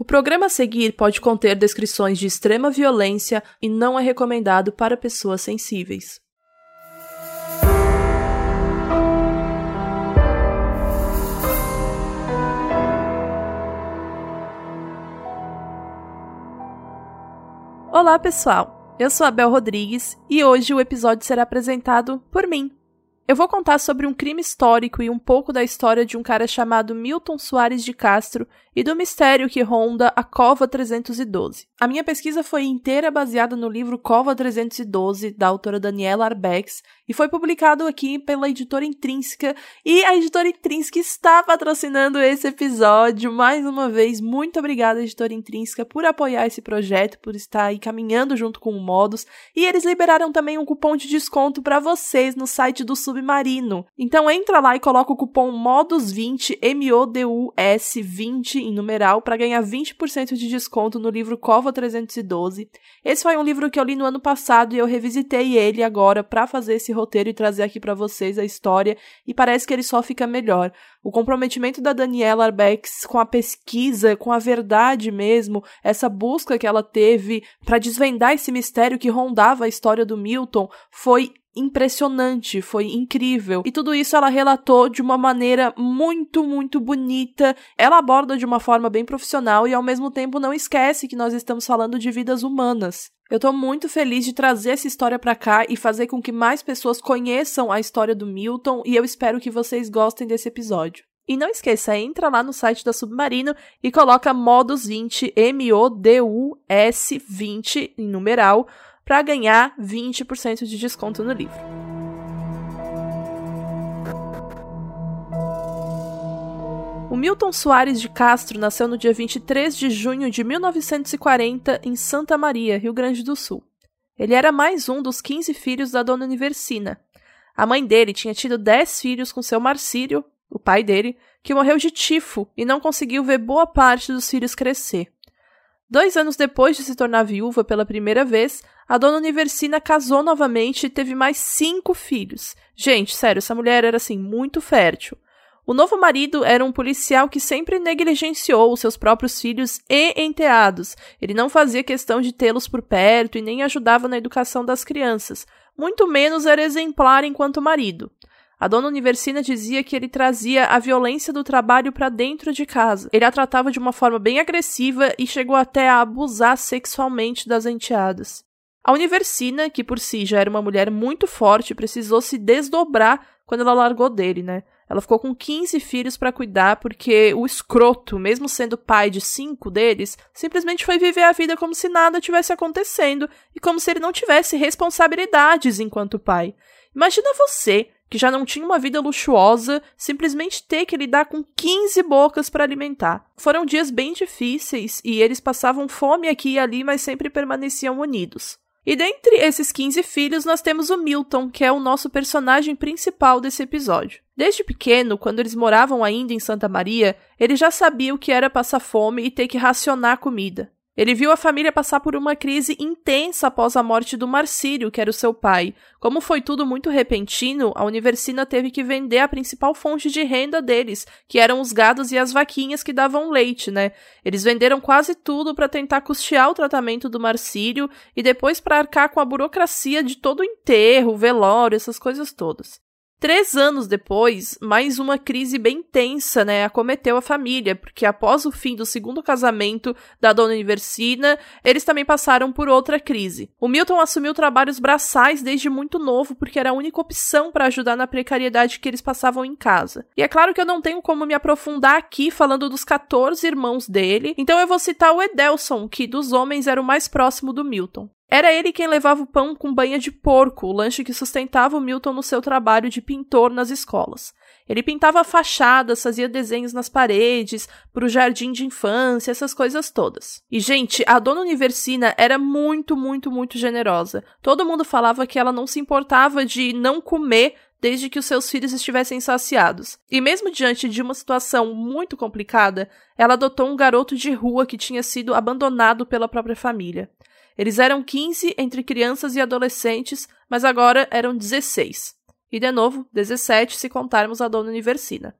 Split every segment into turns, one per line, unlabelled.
O programa a seguir pode conter descrições de extrema violência e não é recomendado para pessoas sensíveis. Olá, pessoal! Eu sou a Bel Rodrigues e hoje o episódio será apresentado por mim, eu vou contar sobre um crime histórico e um pouco da história de um cara chamado Milton Soares de Castro e do mistério que ronda a Cova 312. A minha pesquisa foi inteira baseada no livro Cova 312, da autora Daniela Arbex, e foi publicado aqui pela editora Intrínseca, e a editora Intrínseca está patrocinando esse episódio. Mais uma vez, muito obrigada, editora Intrínseca, por apoiar esse projeto, por estar aí caminhando junto com o Modus, e eles liberaram também um cupom de desconto para vocês no site do Sub submarino. Então entra lá e coloca o cupom MODUS20, M-O-D-U-S 20 em numeral, para ganhar 20% de desconto no livro Cova 312. Esse foi um livro que eu li no ano passado e eu revisitei ele agora para fazer esse roteiro e trazer aqui para vocês a história, e parece que ele só fica melhor. O comprometimento da Daniela Arbex com a pesquisa, com a verdade mesmo, essa busca que ela teve para desvendar esse mistério que rondava a história do Milton foi impressionante, foi incrível. E tudo isso ela relatou de uma maneira muito, muito bonita. Ela aborda de uma forma bem profissional e ao mesmo tempo não esquece que nós estamos falando de vidas humanas. Eu tô muito feliz de trazer essa história para cá e fazer com que mais pessoas conheçam a história do Milton e eu espero que vocês gostem desse episódio. E não esqueça, entra lá no site da Submarino e coloca Modus 20, M-O-D-U-S 20 em numeral para ganhar 20% de desconto no livro. O Milton Soares de Castro nasceu no dia 23 de junho de 1940 em Santa Maria, Rio Grande do Sul. Ele era mais um dos 15 filhos da dona Universina. A mãe dele tinha tido 10 filhos com seu Marcílio, o pai dele, que morreu de tifo e não conseguiu ver boa parte dos filhos crescer. Dois anos depois de se tornar viúva pela primeira vez, a dona Universina casou novamente e teve mais cinco filhos. Gente, sério, essa mulher era assim, muito fértil. O novo marido era um policial que sempre negligenciou os seus próprios filhos e enteados. Ele não fazia questão de tê-los por perto e nem ajudava na educação das crianças. Muito menos era exemplar enquanto marido. A dona Universina dizia que ele trazia a violência do trabalho para dentro de casa. Ele a tratava de uma forma bem agressiva e chegou até a abusar sexualmente das enteadas. A Universina, que por si já era uma mulher muito forte, precisou se desdobrar quando ela largou dele, né? Ela ficou com 15 filhos para cuidar porque o escroto, mesmo sendo pai de cinco deles, simplesmente foi viver a vida como se nada tivesse acontecendo e como se ele não tivesse responsabilidades enquanto pai. Imagina você que já não tinha uma vida luxuosa, simplesmente ter que lidar com 15 bocas para alimentar. Foram dias bem difíceis e eles passavam fome aqui e ali, mas sempre permaneciam unidos. E dentre esses 15 filhos, nós temos o Milton, que é o nosso personagem principal desse episódio. Desde pequeno, quando eles moravam ainda em Santa Maria, ele já sabia o que era passar fome e ter que racionar comida. Ele viu a família passar por uma crise intensa após a morte do Marcílio, que era o seu pai. Como foi tudo muito repentino, a Universina teve que vender a principal fonte de renda deles, que eram os gados e as vaquinhas que davam leite, né? Eles venderam quase tudo para tentar custear o tratamento do Marcílio e depois para arcar com a burocracia de todo o enterro, velório, essas coisas todas. Três anos depois, mais uma crise bem tensa, né, acometeu a família, porque após o fim do segundo casamento da dona Universina, eles também passaram por outra crise. O Milton assumiu trabalhos braçais desde muito novo, porque era a única opção para ajudar na precariedade que eles passavam em casa. E é claro que eu não tenho como me aprofundar aqui falando dos 14 irmãos dele, então eu vou citar o Edelson, que dos homens era o mais próximo do Milton. Era ele quem levava o pão com banha de porco, o lanche que sustentava o Milton no seu trabalho de pintor nas escolas. Ele pintava fachadas, fazia desenhos nas paredes, para o jardim de infância, essas coisas todas. E, gente, a dona Universina era muito, muito, muito generosa. Todo mundo falava que ela não se importava de não comer desde que os seus filhos estivessem saciados. E mesmo diante de uma situação muito complicada, ela adotou um garoto de rua que tinha sido abandonado pela própria família. Eles eram 15 entre crianças e adolescentes, mas agora eram 16. E de novo, 17 se contarmos a dona Universina.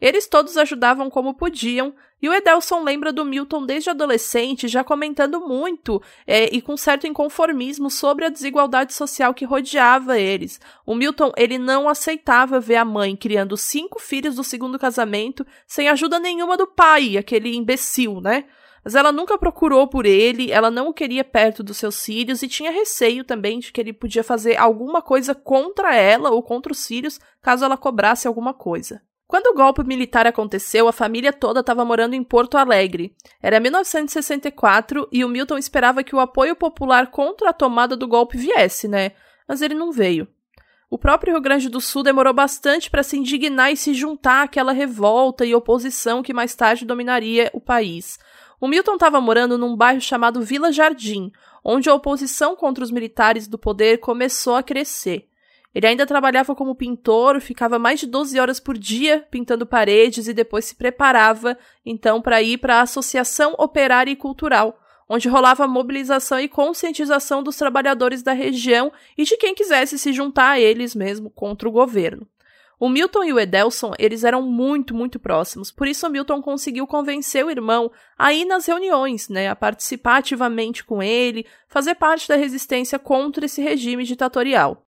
Eles todos ajudavam como podiam, e o Edelson lembra do Milton desde adolescente, já comentando muito é, e com certo inconformismo sobre a desigualdade social que rodeava eles. O Milton ele não aceitava ver a mãe criando cinco filhos do segundo casamento sem ajuda nenhuma do pai, aquele imbecil, né? Mas ela nunca procurou por ele, ela não o queria perto dos seus filhos e tinha receio também de que ele podia fazer alguma coisa contra ela ou contra os filhos caso ela cobrasse alguma coisa. Quando o golpe militar aconteceu, a família toda estava morando em Porto Alegre. Era 1964 e o Milton esperava que o apoio popular contra a tomada do golpe viesse, né? Mas ele não veio. O próprio Rio Grande do Sul demorou bastante para se indignar e se juntar àquela revolta e oposição que mais tarde dominaria o país. O Milton estava morando num bairro chamado Vila Jardim, onde a oposição contra os militares do poder começou a crescer. Ele ainda trabalhava como pintor, ficava mais de 12 horas por dia pintando paredes e depois se preparava, então, para ir para a Associação Operária e Cultural, onde rolava mobilização e conscientização dos trabalhadores da região e de quem quisesse se juntar a eles mesmo contra o governo. O Milton e o Edelson, eles eram muito, muito próximos. Por isso o Milton conseguiu convencer o irmão a ir nas reuniões, né, a participar ativamente com ele, fazer parte da resistência contra esse regime ditatorial.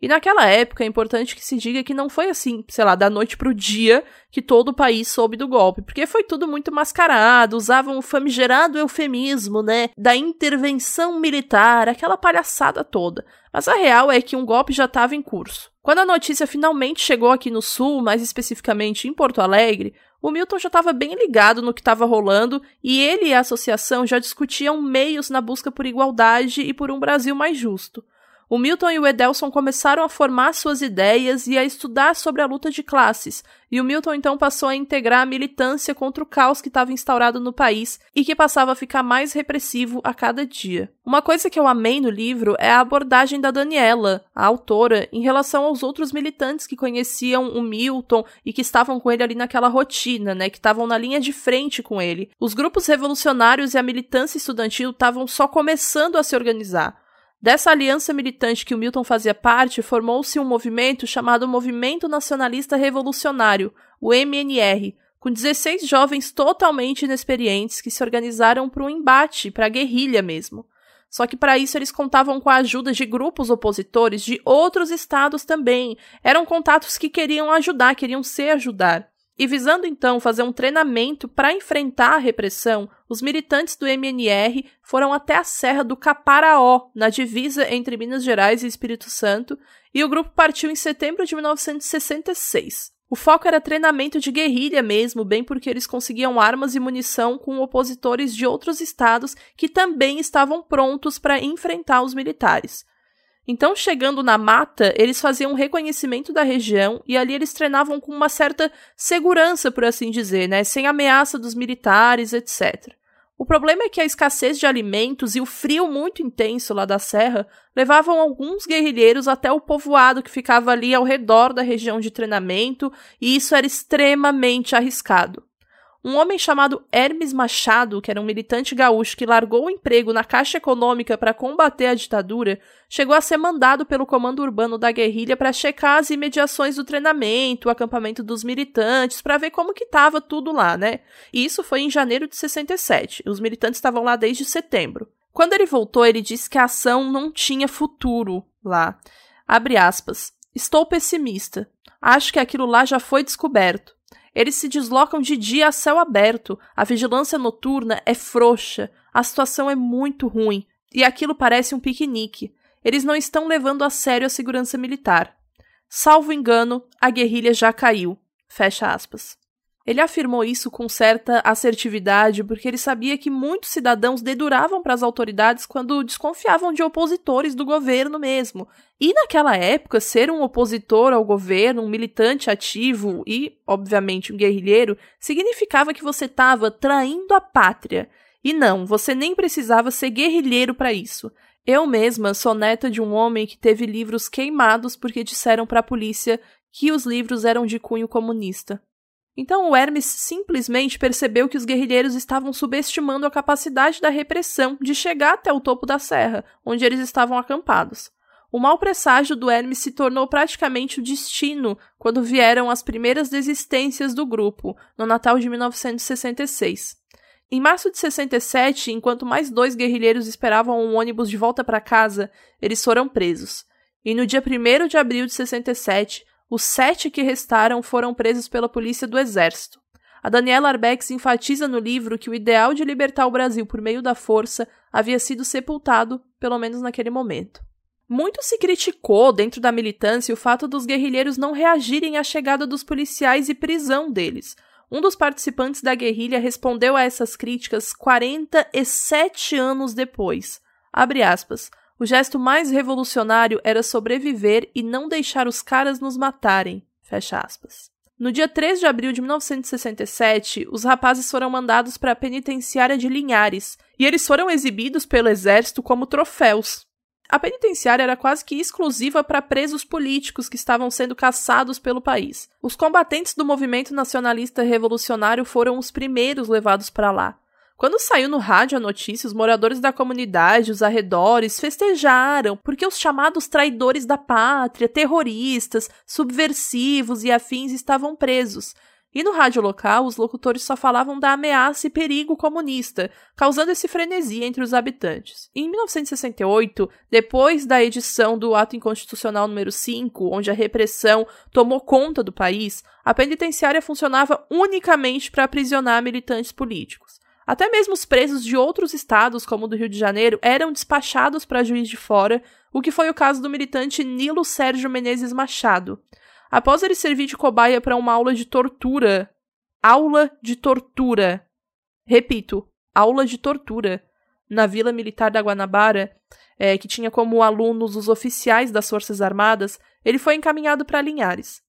E naquela época é importante que se diga que não foi assim, sei lá, da noite pro dia que todo o país soube do golpe, porque foi tudo muito mascarado, usavam o famigerado eufemismo, né, da intervenção militar, aquela palhaçada toda. Mas a real é que um golpe já estava em curso. Quando a notícia finalmente chegou aqui no sul, mais especificamente em Porto Alegre, o Milton já estava bem ligado no que estava rolando e ele e a associação já discutiam meios na busca por igualdade e por um Brasil mais justo. O Milton e o Edelson começaram a formar suas ideias e a estudar sobre a luta de classes, e o Milton então passou a integrar a militância contra o caos que estava instaurado no país e que passava a ficar mais repressivo a cada dia. Uma coisa que eu amei no livro é a abordagem da Daniela, a autora, em relação aos outros militantes que conheciam o Milton e que estavam com ele ali naquela rotina, né, que estavam na linha de frente com ele. Os grupos revolucionários e a militância estudantil estavam só começando a se organizar. Dessa aliança militante que o Milton fazia parte, formou-se um movimento chamado Movimento Nacionalista Revolucionário, o MNR, com 16 jovens totalmente inexperientes que se organizaram para um embate, para a guerrilha mesmo. Só que para isso eles contavam com a ajuda de grupos opositores de outros estados também. Eram contatos que queriam ajudar, queriam se ajudar. E visando então fazer um treinamento para enfrentar a repressão, os militantes do MNR foram até a Serra do Caparaó, na divisa entre Minas Gerais e Espírito Santo, e o grupo partiu em setembro de 1966. O foco era treinamento de guerrilha mesmo, bem porque eles conseguiam armas e munição com opositores de outros estados que também estavam prontos para enfrentar os militares. Então, chegando na mata, eles faziam um reconhecimento da região e ali eles treinavam com uma certa segurança, por assim dizer, né? Sem ameaça dos militares, etc. O problema é que a escassez de alimentos e o frio muito intenso lá da serra levavam alguns guerrilheiros até o povoado que ficava ali ao redor da região de treinamento, e isso era extremamente arriscado. Um homem chamado Hermes Machado, que era um militante gaúcho que largou o emprego na Caixa Econômica para combater a ditadura, chegou a ser mandado pelo comando urbano da guerrilha para checar as imediações do treinamento, o acampamento dos militantes, para ver como que estava tudo lá, né? E isso foi em janeiro de 67. Os militantes estavam lá desde setembro. Quando ele voltou, ele disse que a ação não tinha futuro lá. Abre aspas. Estou pessimista. Acho que aquilo lá já foi descoberto. Eles se deslocam de dia a céu aberto, a vigilância noturna é frouxa, a situação é muito ruim, e aquilo parece um piquenique. Eles não estão levando a sério a segurança militar. Salvo engano, a guerrilha já caiu. Fecha aspas. Ele afirmou isso com certa assertividade porque ele sabia que muitos cidadãos deduravam para as autoridades quando desconfiavam de opositores do governo mesmo. E naquela época, ser um opositor ao governo, um militante ativo e, obviamente, um guerrilheiro, significava que você estava traindo a pátria. E não, você nem precisava ser guerrilheiro para isso. Eu mesma sou neta de um homem que teve livros queimados porque disseram para a polícia que os livros eram de cunho comunista. Então o Hermes simplesmente percebeu que os guerrilheiros estavam subestimando a capacidade da repressão de chegar até o topo da serra, onde eles estavam acampados. O mau presságio do Hermes se tornou praticamente o destino quando vieram as primeiras desistências do grupo, no Natal de 1966. Em março de 67, enquanto mais dois guerrilheiros esperavam um ônibus de volta para casa, eles foram presos. E no dia 1 de abril de 67, os sete que restaram foram presos pela polícia do Exército. A Daniela Arbex enfatiza no livro que o ideal de libertar o Brasil por meio da força havia sido sepultado, pelo menos naquele momento. Muito se criticou dentro da militância o fato dos guerrilheiros não reagirem à chegada dos policiais e prisão deles. Um dos participantes da guerrilha respondeu a essas críticas 47 anos depois. Abre aspas. O gesto mais revolucionário era sobreviver e não deixar os caras nos matarem. Fecha aspas. No dia 3 de abril de 1967, os rapazes foram mandados para a penitenciária de Linhares e eles foram exibidos pelo exército como troféus. A penitenciária era quase que exclusiva para presos políticos que estavam sendo caçados pelo país. Os combatentes do movimento nacionalista revolucionário foram os primeiros levados para lá. Quando saiu no rádio a notícia, os moradores da comunidade, os arredores, festejaram, porque os chamados traidores da pátria, terroristas, subversivos e afins estavam presos. E no rádio local, os locutores só falavam da ameaça e perigo comunista, causando esse frenesi entre os habitantes. Em 1968, depois da edição do Ato Inconstitucional número 5, onde a repressão tomou conta do país, a penitenciária funcionava unicamente para aprisionar militantes políticos. Até mesmo os presos de outros estados, como o do Rio de Janeiro, eram despachados para juiz de fora, o que foi o caso do militante Nilo Sérgio Menezes Machado. Após ele servir de cobaia para uma aula de tortura. Aula de tortura. Repito, aula de tortura. Na Vila Militar da Guanabara, é, que tinha como alunos os oficiais das Forças Armadas, ele foi encaminhado para Linhares.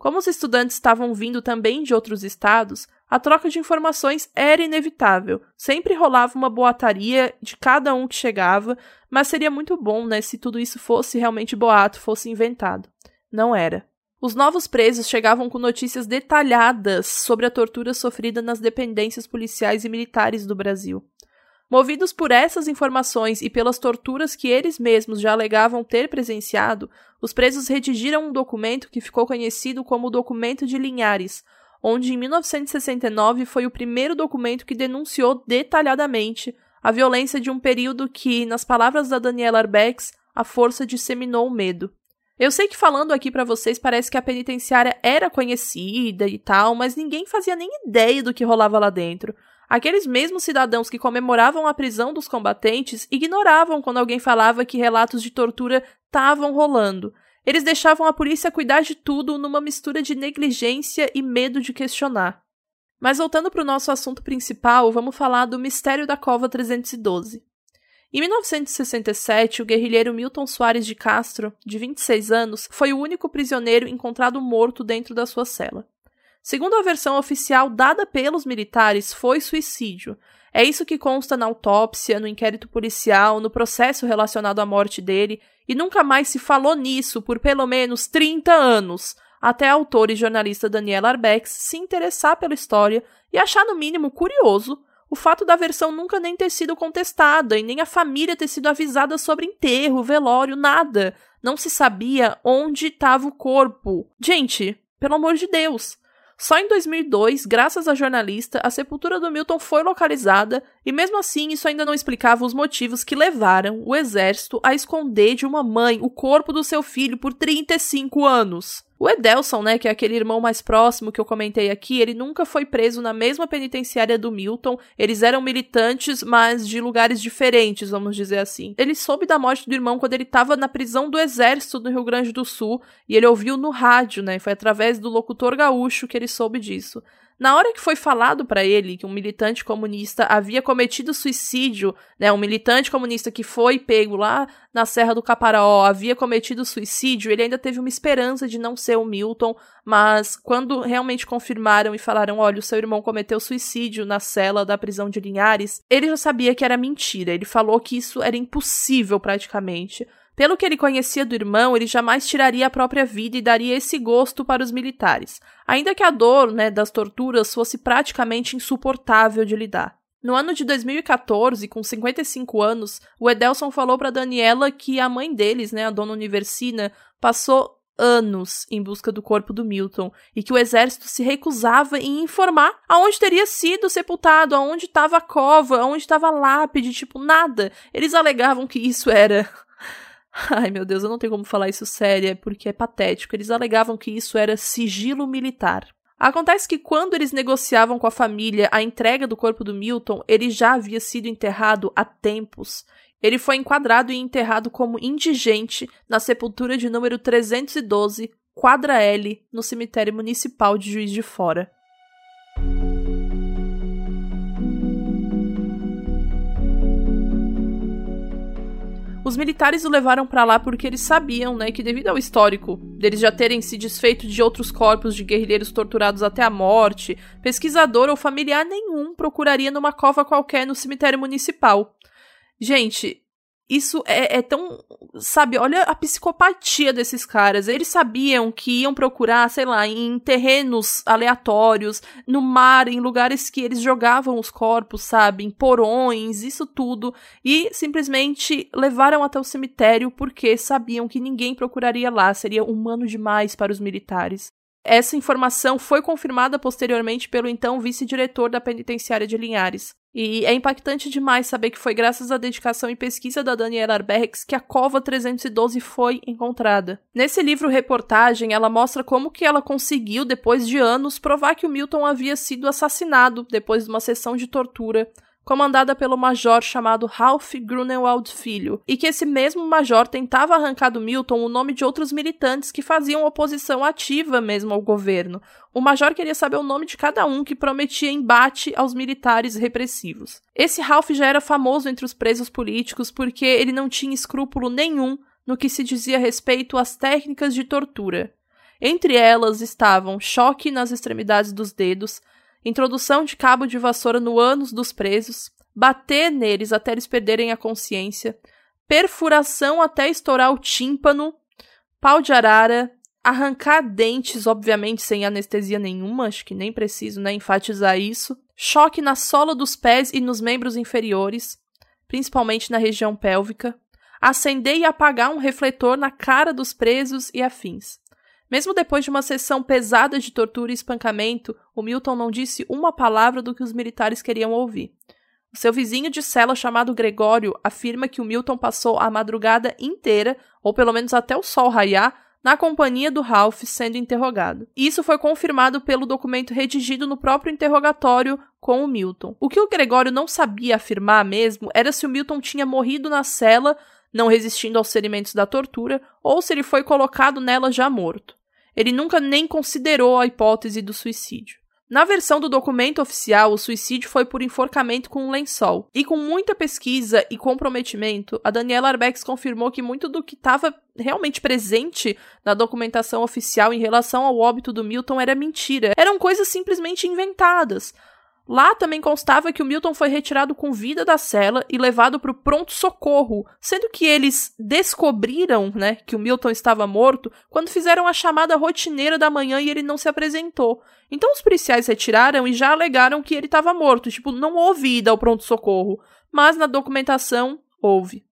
Como os estudantes estavam vindo também de outros estados, a troca de informações era inevitável. Sempre rolava uma boataria de cada um que chegava, mas seria muito bom, né, se tudo isso fosse realmente boato, fosse inventado. Não era. Os novos presos chegavam com notícias detalhadas sobre a tortura sofrida nas dependências policiais e militares do Brasil. Movidos por essas informações e pelas torturas que eles mesmos já alegavam ter presenciado, os presos redigiram um documento que ficou conhecido como o Documento de Linhares, onde em 1969 foi o primeiro documento que denunciou detalhadamente a violência de um período que, nas palavras da Daniela Arbex, a força disseminou o medo. Eu sei que falando aqui para vocês parece que a penitenciária era conhecida e tal, mas ninguém fazia nem ideia do que rolava lá dentro. Aqueles mesmos cidadãos que comemoravam a prisão dos combatentes ignoravam quando alguém falava que relatos de tortura estavam rolando. Eles deixavam a polícia cuidar de tudo numa mistura de negligência e medo de questionar. Mas voltando para o nosso assunto principal, vamos falar do mistério da Cova 312. Em 1967, o guerrilheiro Milton Soares de Castro, de 26 anos, foi o único prisioneiro encontrado morto dentro da sua cela. Segundo a versão oficial dada pelos militares, foi suicídio. É isso que consta na autópsia, no inquérito policial, no processo relacionado à morte dele, e nunca mais se falou nisso por pelo menos 30 anos, até a autora e jornalista Daniela Arbex se interessar pela história e achar no mínimo curioso o fato da versão nunca nem ter sido contestada e nem a família ter sido avisada sobre enterro, velório, nada. Não se sabia onde estava o corpo. Gente, pelo amor de Deus. Só em 2002, graças à jornalista, a sepultura do Milton foi localizada e, mesmo assim, isso ainda não explicava os motivos que levaram o exército a esconder de uma mãe o corpo do seu filho por 35 anos. O Edelson, né, que é aquele irmão mais próximo que eu comentei aqui, ele nunca foi preso na mesma penitenciária do Milton. Eles eram militantes, mas de lugares diferentes, vamos dizer assim. Ele soube da morte do irmão quando ele estava na prisão do exército no Rio Grande do Sul e ele ouviu no rádio, né? Foi através do locutor gaúcho que ele soube disso. Na hora que foi falado para ele que um militante comunista havia cometido suicídio, né, um militante comunista que foi pego lá na Serra do Caparaó havia cometido suicídio, ele ainda teve uma esperança de não ser o Milton, mas quando realmente confirmaram e falaram, olha, o seu irmão cometeu suicídio na cela da prisão de Linhares, ele já sabia que era mentira. Ele falou que isso era impossível praticamente. Pelo que ele conhecia do irmão, ele jamais tiraria a própria vida e daria esse gosto para os militares, ainda que a dor né, das torturas fosse praticamente insuportável de lidar. No ano de 2014, com 55 anos, o Edelson falou para Daniela que a mãe deles, né, a dona Universina, passou anos em busca do corpo do Milton e que o exército se recusava em informar aonde teria sido sepultado, aonde estava a cova, aonde estava a lápide, tipo, nada. Eles alegavam que isso era Ai, meu Deus, eu não tenho como falar isso sério, porque é patético. Eles alegavam que isso era sigilo militar. Acontece que quando eles negociavam com a família a entrega do corpo do Milton, ele já havia sido enterrado há tempos. Ele foi enquadrado e enterrado como indigente na sepultura de número 312, quadra L, no cemitério municipal de Juiz de Fora. Os militares o levaram para lá porque eles sabiam, né, que devido ao histórico deles já terem se desfeito de outros corpos de guerrilheiros torturados até a morte, pesquisador ou familiar nenhum procuraria numa cova qualquer no cemitério municipal. Gente, isso é, é, tão. Sabe, olha a psicopatia desses caras. Eles sabiam que iam procurar, sei lá, em terrenos aleatórios, no mar, em lugares que eles jogavam os corpos, sabe? Em porões, isso tudo. E simplesmente levaram até o cemitério porque sabiam que ninguém procuraria lá. Seria humano demais para os militares. Essa informação foi confirmada posteriormente pelo então vice-diretor da penitenciária de Linhares. E é impactante demais saber que foi graças à dedicação e pesquisa da Daniela Arbex que a cova 312 foi encontrada. Nesse livro reportagem, ela mostra como que ela conseguiu, depois de anos, provar que o Milton havia sido assassinado depois de uma sessão de tortura comandada pelo major chamado Ralph Grunewald Filho, e que esse mesmo major tentava arrancar do Milton o nome de outros militantes que faziam oposição ativa mesmo ao governo. O major queria saber o nome de cada um que prometia embate aos militares repressivos. Esse Ralph já era famoso entre os presos políticos porque ele não tinha escrúpulo nenhum no que se dizia respeito às técnicas de tortura. Entre elas estavam choque nas extremidades dos dedos, introdução de cabo de vassoura no ânus dos presos, bater neles até eles perderem a consciência, perfuração até estourar o tímpano, pau de arara, arrancar dentes, obviamente sem anestesia nenhuma, acho que nem preciso né, enfatizar isso, choque na sola dos pés e nos membros inferiores, principalmente na região pélvica, acender e apagar um refletor na cara dos presos e afins. Mesmo depois de uma sessão pesada de tortura e espancamento, o Milton não disse uma palavra do que os militares queriam ouvir. O seu vizinho de cela chamado Gregório afirma que o Milton passou a madrugada inteira, ou pelo menos até o sol raiar, na companhia do Ralph sendo interrogado. Isso foi confirmado pelo documento redigido no próprio interrogatório com o Milton. O que o Gregório não sabia afirmar mesmo era se o Milton tinha morrido na cela, não resistindo aos ferimentos da tortura, ou se ele foi colocado nela já morto. Ele nunca nem considerou a hipótese do suicídio. Na versão do documento oficial, o suicídio foi por enforcamento com um lençol. E com muita pesquisa e comprometimento, a Daniela Arbex confirmou que muito do que estava realmente presente na documentação oficial em relação ao óbito do Milton era mentira. Eram coisas simplesmente inventadas. Lá também constava que o Milton foi retirado com vida da cela e levado para o pronto-socorro, sendo que eles descobriram né, que o Milton estava morto quando fizeram a chamada rotineira da manhã e ele não se apresentou. Então os policiais retiraram e já alegaram que ele estava morto, tipo, não houve ida ao pronto-socorro, mas na documentação houve.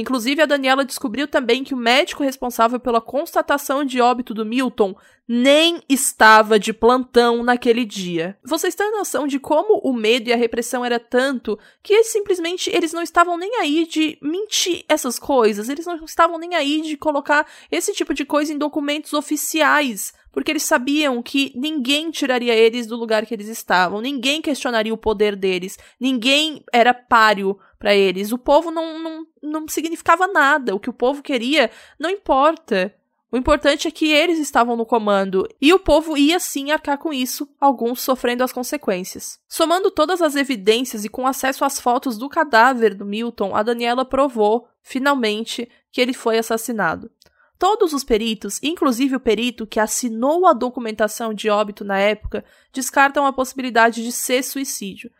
Inclusive, a Daniela descobriu também que o médico responsável pela constatação de óbito do Milton nem estava de plantão naquele dia. Vocês têm noção de como o medo e a repressão era tanto que simplesmente eles não estavam nem aí de mentir essas coisas, eles não estavam nem aí de colocar esse tipo de coisa em documentos oficiais porque eles sabiam que ninguém tiraria eles do lugar que eles estavam, ninguém questionaria o poder deles, ninguém era páreo para eles. O povo não, não, não significava nada. O que o povo queria não importa. O importante é que eles estavam no comando e o povo ia sim arcar com isso, alguns sofrendo as consequências. Somando todas as evidências e com acesso às fotos do cadáver do Milton, a Daniela provou, finalmente, que ele foi assassinado. Todos os peritos, inclusive o perito que assinou a documentação de óbito na época, descartam a possibilidade de ser suicídio,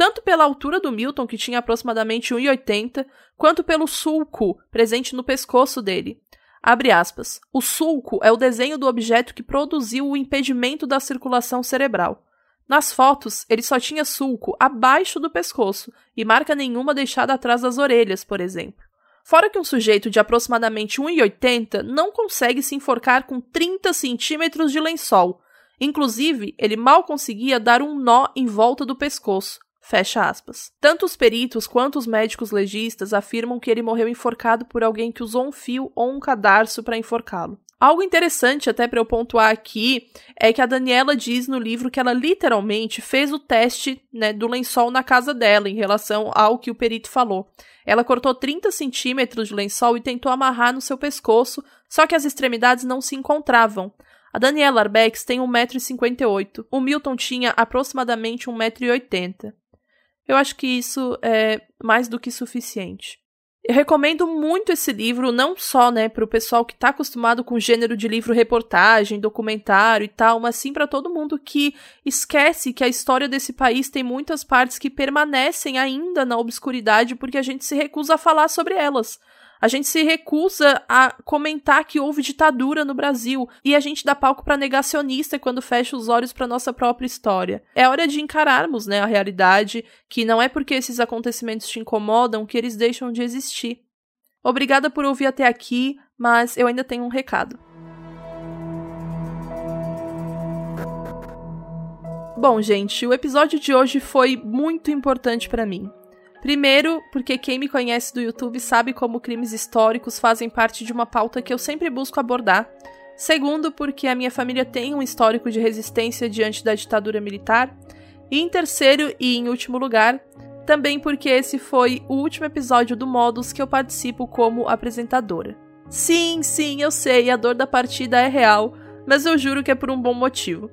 tanto pela altura do Milton, que tinha aproximadamente 1,80, quanto pelo sulco presente no pescoço dele. Abre aspas. O sulco é o desenho do objeto que produziu o impedimento da circulação cerebral. Nas fotos, ele só tinha sulco abaixo do pescoço e marca nenhuma deixada atrás das orelhas, por exemplo. Fora que um sujeito de aproximadamente 1,80 não consegue se enforcar com 30 centímetros de lençol. Inclusive, ele mal conseguia dar um nó em volta do pescoço. Fecha aspas. Tanto os peritos quanto os médicos legistas afirmam que ele morreu enforcado por alguém que usou um fio ou um cadarço para enforcá-lo. Algo interessante até para eu pontuar aqui é que a Daniela diz no livro que ela literalmente fez o teste né, do lençol na casa dela em relação ao que o perito falou. Ela cortou 30 centímetros de lençol e tentou amarrar no seu pescoço, só que as extremidades não se encontravam. A Daniela Arbex tem 1,58m, o Milton tinha aproximadamente 1,80m. Eu acho que isso é mais do que suficiente. Eu recomendo muito esse livro, não só, né, para o pessoal que está acostumado com o gênero de livro reportagem, documentário e tal, mas sim para todo mundo que esquece que a história desse país tem muitas partes que permanecem ainda na obscuridade porque a gente se recusa a falar sobre elas. A gente se recusa a comentar que houve ditadura no Brasil e a gente dá palco para negacionista quando fecha os olhos para nossa própria história. É hora de encararmos, né, a realidade, que não é porque esses acontecimentos te incomodam que eles deixam de existir. Obrigada por ouvir até aqui, mas eu ainda tenho um recado. Bom, gente, o episódio de hoje foi muito importante para mim. Primeiro, porque quem me conhece do YouTube sabe como crimes históricos fazem parte de uma pauta que eu sempre busco abordar. Segundo, porque a minha família tem um histórico de resistência diante da ditadura militar. E em terceiro e em último lugar, também porque esse foi o último episódio do Modus que eu participo como apresentadora. Sim, sim, eu sei, a dor da partida é real, mas eu juro que é por um bom motivo.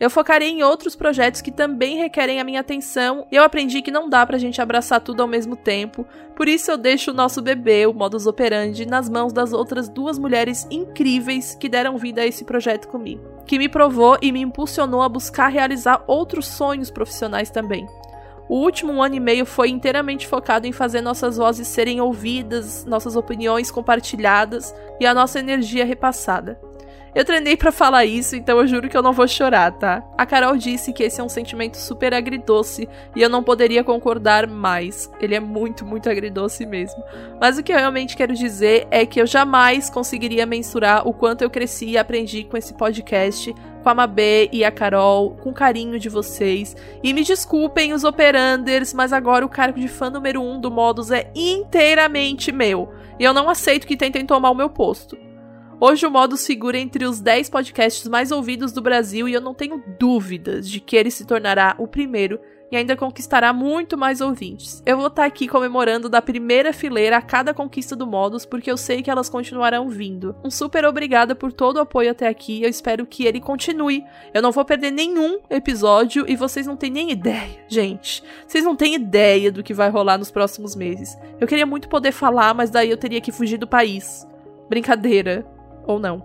Eu focarei em outros projetos que também requerem a minha atenção e eu aprendi que não dá pra gente abraçar tudo ao mesmo tempo, por isso eu deixo o nosso bebê, o modus operandi, nas mãos das outras duas mulheres incríveis que deram vida a esse projeto comigo, que me provou e me impulsionou a buscar realizar outros sonhos profissionais também. O último ano e meio foi inteiramente focado em fazer nossas vozes serem ouvidas, nossas opiniões compartilhadas e a nossa energia repassada. Eu treinei para falar isso, então eu juro que eu não vou chorar, tá? A Carol disse que esse é um sentimento super agridoce e eu não poderia concordar mais. Ele é muito, muito agridoce mesmo. Mas o que eu realmente quero dizer é que eu jamais conseguiria mensurar o quanto eu cresci e aprendi com esse podcast, com a Mabê e a Carol, com carinho de vocês. E me desculpem os operanders, mas agora o cargo de fã número um do Modus é inteiramente meu. E eu não aceito que tentem tomar o meu posto. Hoje o Modus figura entre os 10 podcasts mais ouvidos do Brasil e eu não tenho dúvidas de que ele se tornará o primeiro e ainda conquistará muito mais ouvintes. Eu vou estar aqui comemorando da primeira fileira a cada conquista do Modus, porque eu sei que elas continuarão vindo. Um super obrigada por todo o apoio até aqui, eu espero que ele continue. Eu não vou perder nenhum episódio e vocês não têm nem ideia, gente. Vocês não têm ideia do que vai rolar nos próximos meses. Eu queria muito poder falar, mas daí eu teria que fugir do país. Brincadeira ou não.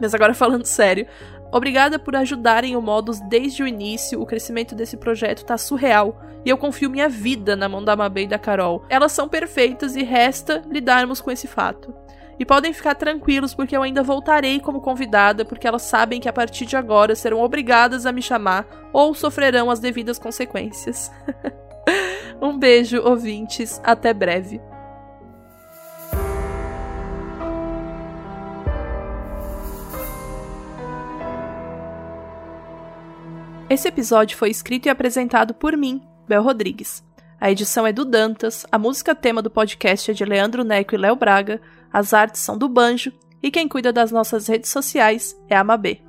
Mas agora falando sério, obrigada por ajudarem o Modus desde o início. O crescimento desse projeto tá surreal e eu confio minha vida na mão da Mabê e da Carol. Elas são perfeitas e resta lidarmos com esse fato. E podem ficar tranquilos porque eu ainda voltarei como convidada, porque elas sabem que a partir de agora serão obrigadas a me chamar ou sofrerão as devidas consequências. um beijo, ouvintes, até breve. Esse episódio foi escrito e apresentado por mim, Bel Rodrigues. A edição é do Dantas, a música tema do podcast é de Leandro Neco e Léo Braga, as artes são do Banjo e quem cuida das nossas redes sociais é a Mabê.